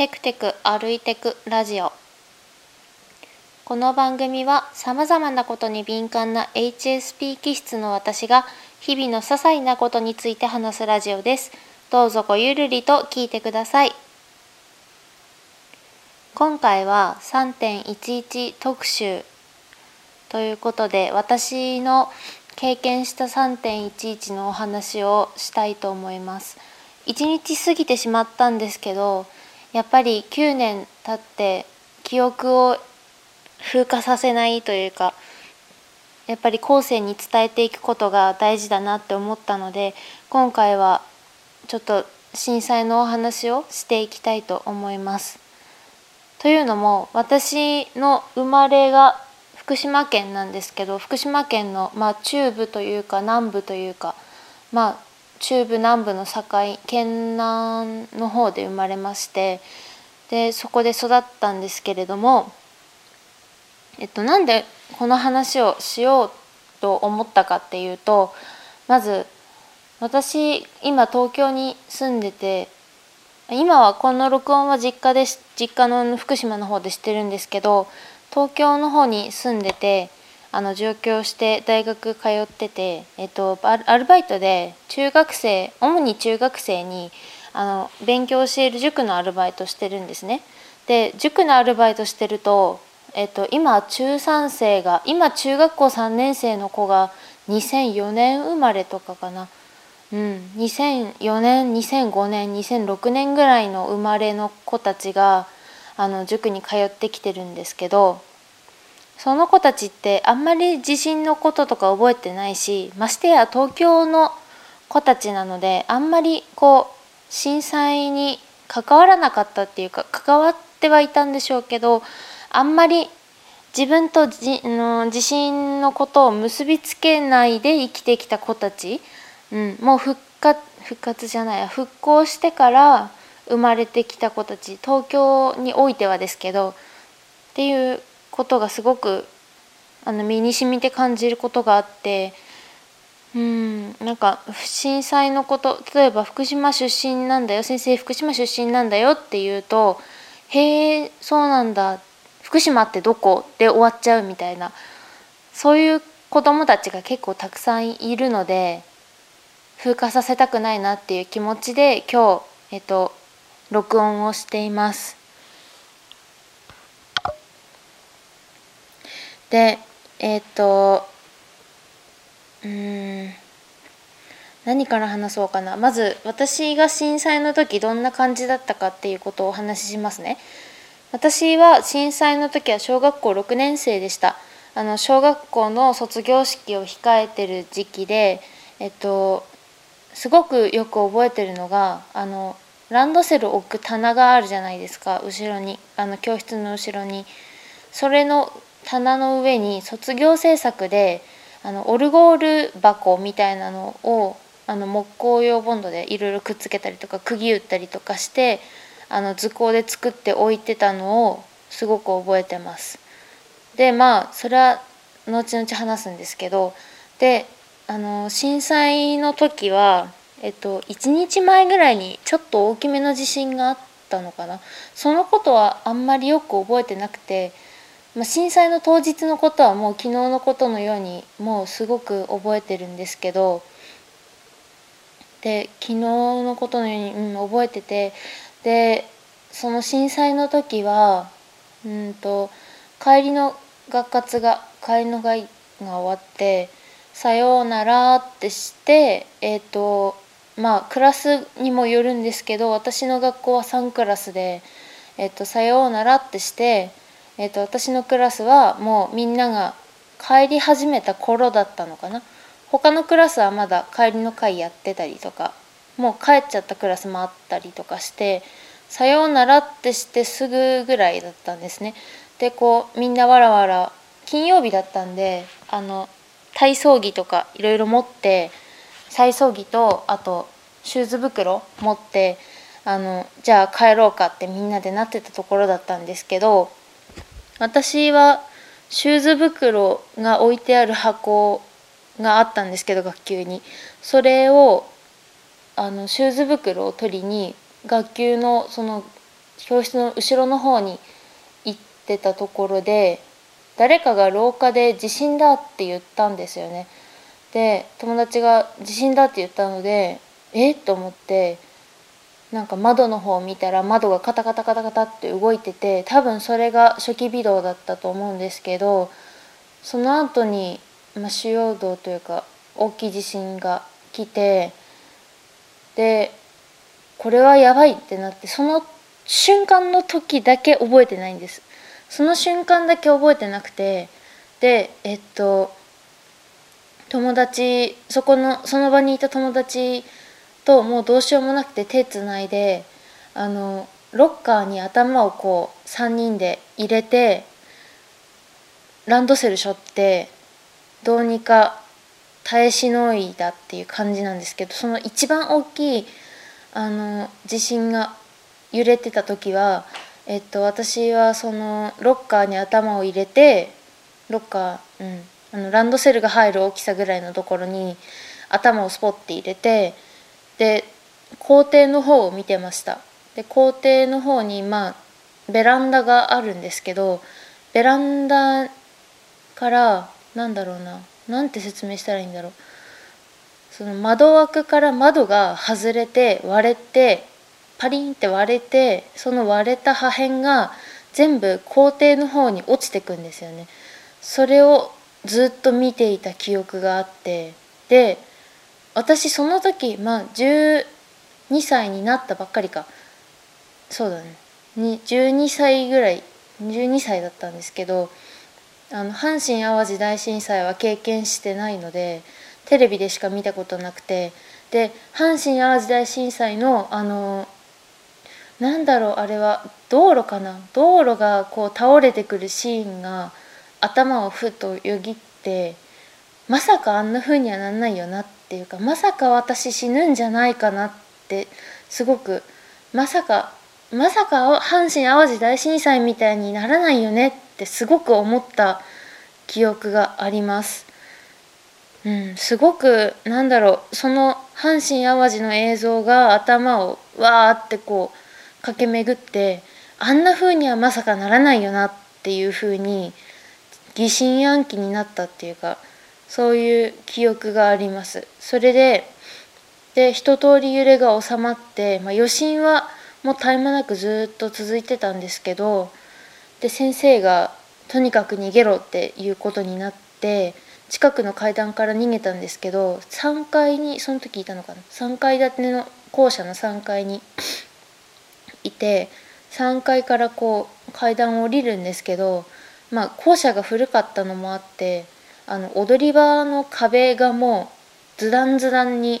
テクテク歩いてくラジオ。この番組はさまざまなことに敏感な HSP 気質の私が日々の些細なことについて話すラジオです。どうぞごゆるりと聞いてください。今回は3.11特集ということで私の経験した3.11のお話をしたいと思います。1日過ぎてしまったんですけどやっぱり9年経って記憶を風化させないというかやっぱり後世に伝えていくことが大事だなって思ったので今回はちょっと震災のお話をしていきたいと思います。というのも私の生まれが福島県なんですけど福島県の、まあ、中部というか南部というか、まあ、中部南部の境県南の方で生まれましてでそこで育ったんですけれども、えっと、なんでこの話をしようと思ったかっていうとまず私今東京に住んでて今はこの録音は実家で実家の福島の方でしてるんですけど東京の方に住んでてあの上京して大学通ってて、えっと、アルバイトで中学生主に中学生にあの勉強教える塾のアルバイトしてるんですね。で塾のアルバイトしてると、えっと、今中3生が今中学校3年生の子が2004年生まれとかかな。うん、2004年2005年2006年ぐらいの生まれの子たちがあの塾に通ってきてるんですけどその子たちってあんまり地震のこととか覚えてないしましてや東京の子たちなのであんまりこう震災に関わらなかったっていうか関わってはいたんでしょうけどあんまり自分とじの地震のことを結びつけないで生きてきた子たち、うん、もう復活復活じゃない復興してから生まれてきた子たち東京においてはですけどっていうことがすごくあの身に染みて感じることがあってうんなんか震災のこと例えば福島出身なんだよ先生福島出身なんだよって言うと「へえそうなんだ福島ってどこ?」で終わっちゃうみたいなそういう子どもたちが結構たくさんいるので風化させたくないなっていう気持ちで今日、えっと、録音をしています。でえっ、とうん何から話そうかな。まず私が震災の時どんな感じだったかっていうことをお話ししますね。私は震災の時は小学校6年生でした。あの小学校の卒業式を控えてる時期でえっとすごくよく覚えてるのがあのランドセルを置く棚があるじゃないですか。後ろにあの教室の後ろに。それの棚の上に卒業制作であのオルゴール箱みたいなのをあの木工用ボンドでいろいろくっつけたりとか釘打ったりとかしてあの図工で作って置いてたのをすごく覚えてます。でまあそれは後々話すんですけどであの震災の時はえっと、1日前ぐらいにちょっと大きめの地震があったのかなそのことはあんまりよく覚えてなくて、まあ、震災の当日のことはもう昨日のことのようにもうすごく覚えてるんですけどで昨日のことのように、うん、覚えててでその震災の時はうんと帰りの学活が帰りの会が終わって「さようなら」ってしてえっ、ー、とまあクラスにもよるんですけど私の学校は3クラスで「えっと、さようなら」ってして、えっと、私のクラスはもうみんなが帰り始めた頃だったのかな他のクラスはまだ帰りの会やってたりとかもう帰っちゃったクラスもあったりとかして「さようなら」ってしてすぐぐらいだったんですね。でこうみんなわらわら金曜日だったんであの体操着とかいろいろ持って体操着とあとシューズ袋持ってあのじゃあ帰ろうかってみんなでなってたところだったんですけど私はシューズ袋が置いてある箱があったんですけど学級にそれをあのシューズ袋を取りに学級のその教室の後ろの方に行ってたところで誰かが廊下で「地震だ」って言ったんですよね。で友達が「地震だ」って言ったのでえ？っと思ってなんか窓の方を見たら窓がカタカタカタカタって動いてて多分それが初期微動だったと思うんですけどその後にまあ、主要動というか大きい地震が来てでこれはやばいってなってその瞬間の時だけ覚えてないんです。その瞬間だけ覚えてなくてでえっと友達そこのその場にいた友達ともうどうしようもなくて手つないであのロッカーに頭をこう3人で入れてランドセル背負ってどうにか耐えしのいだっていう感じなんですけどその一番大きいあの地震が揺れてた時は、えっと、私はそのロッカーに頭を入れてロッカー、うん、あのランドセルが入る大きさぐらいのところに頭をスポッて入れてで校庭の方を見てました。で校庭の方にまあベランダがあるんですけどベランダからなんだろうななんて説明したらいいんだろう。その窓枠から窓が外れて割れてパリンって割れてその割れた破片が全部校庭の方に落ちてくんですよね。それをずっと見ていた記憶があってで私その時まあ12歳になったばっかりか。そうだね。12歳ぐらい12歳だったんですけどあの阪神・淡路大震災は経験してないのでテレビでしか見たことなくて。で阪神・淡路大震災のあのなんだろうあれは道路かな？道路がこう倒れてくるシーンが頭をふっとよぎってまさかあんな風にはなんないよなっていうかまさか私死ぬんじゃないかなってすごくまさかまさか阪神・淡路大震災みたいにならないよねってすごく思った記憶があります。うん、すごくなんだろうその阪神・淡路の映像が頭をわーってこう駆け巡ってあんな風にはまさかならないよなっていう風に疑心暗鬼になったっていうかそういう記憶があります。それでで一通り揺れが収まって、まあ、余震はもう絶え間なくずっと続いてたんですけどで先生がとにかく逃げろっていうことになって近くの階段から逃げたんですけど3階にその時いたのかな？3階建ての校舎の3階にいて3階からこう階段を降りるんですけどまあ校舎が古かったのもあってあの踊り場の壁がもうズダンズダンに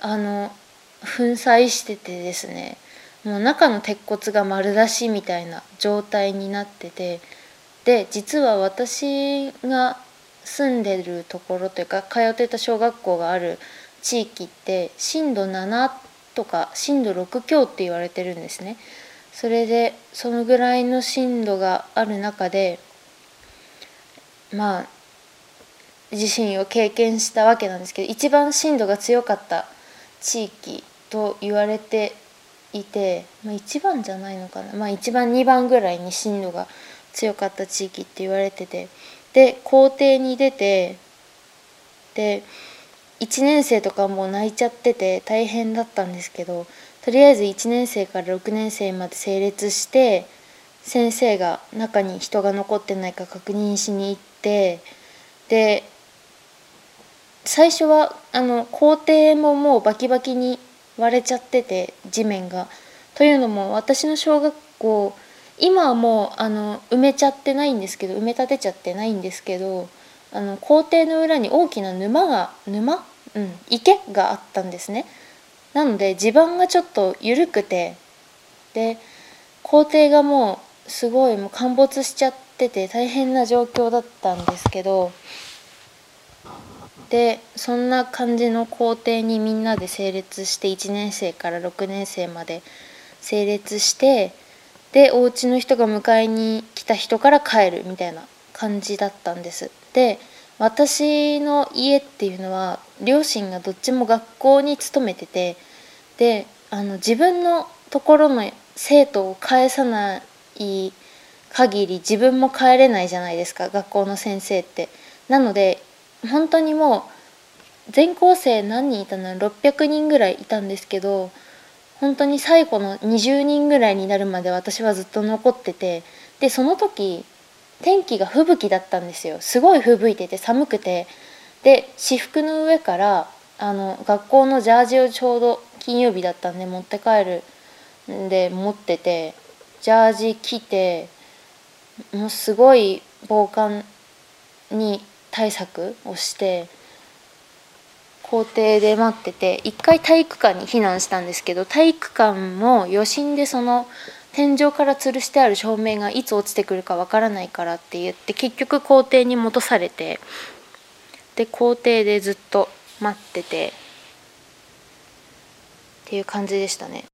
あの粉砕しててですねもう中の鉄骨が丸出しみたいな状態になっててで実は私が住んでるところというか通ってた小学校がある地域って震度7とか震度6強って言われてるんですね。それでそのぐらいの震度がある中でまあ地震を経験したわけなんですけど一番震度が強かった地域と言われていて、まあ、1番じゃないのかな、まあ、1番2番ぐらいに震度が強かった地域って言われててで校庭に出てで1年生とかもう泣いちゃってて大変だったんですけどとりあえず1年生から6年生まで整列して先生が中に人が残ってないか確認しに行ってで最初はあの校庭ももうバキバキに割れちゃってて地面が。というのも私の小学校今はもうあの埋めちゃってないんですけど埋め立てちゃってないんですけどあの校庭の裏に大きな沼が沼、うん、池があったんですね。なので地盤がちょっと緩くてで校庭がもうすごいもう陥没しちゃってて大変な状況だったんですけどでそんな感じの校庭にみんなで整列して1年生から6年生まで整列してでお家の人が迎えに来た人から帰るみたいな感じだったんですで私の家っていうのは両親がどっちも学校に勤めててであの自分のところの生徒を返さない限り自分も帰れないじゃないですか学校の先生って。なので本当にもう全校生何人いたの？600人ぐらいいたんですけど本当に最後の20人ぐらいになるまで私はずっと残っててでその時天気が吹雪だったんですよ。すごい吹雪いてて寒くて。で私服の上からあの学校のジャージをちょうど金曜日だったんで持って帰るんで持っててジャージ着てもうすごい防寒に対策をして校庭で待ってて一回体育館に避難したんですけど体育館も余震でその天井から吊るしてある照明がいつ落ちてくるかわからないからって言って結局校庭に戻されてで校庭でずっと待っててっていう感じでしたね。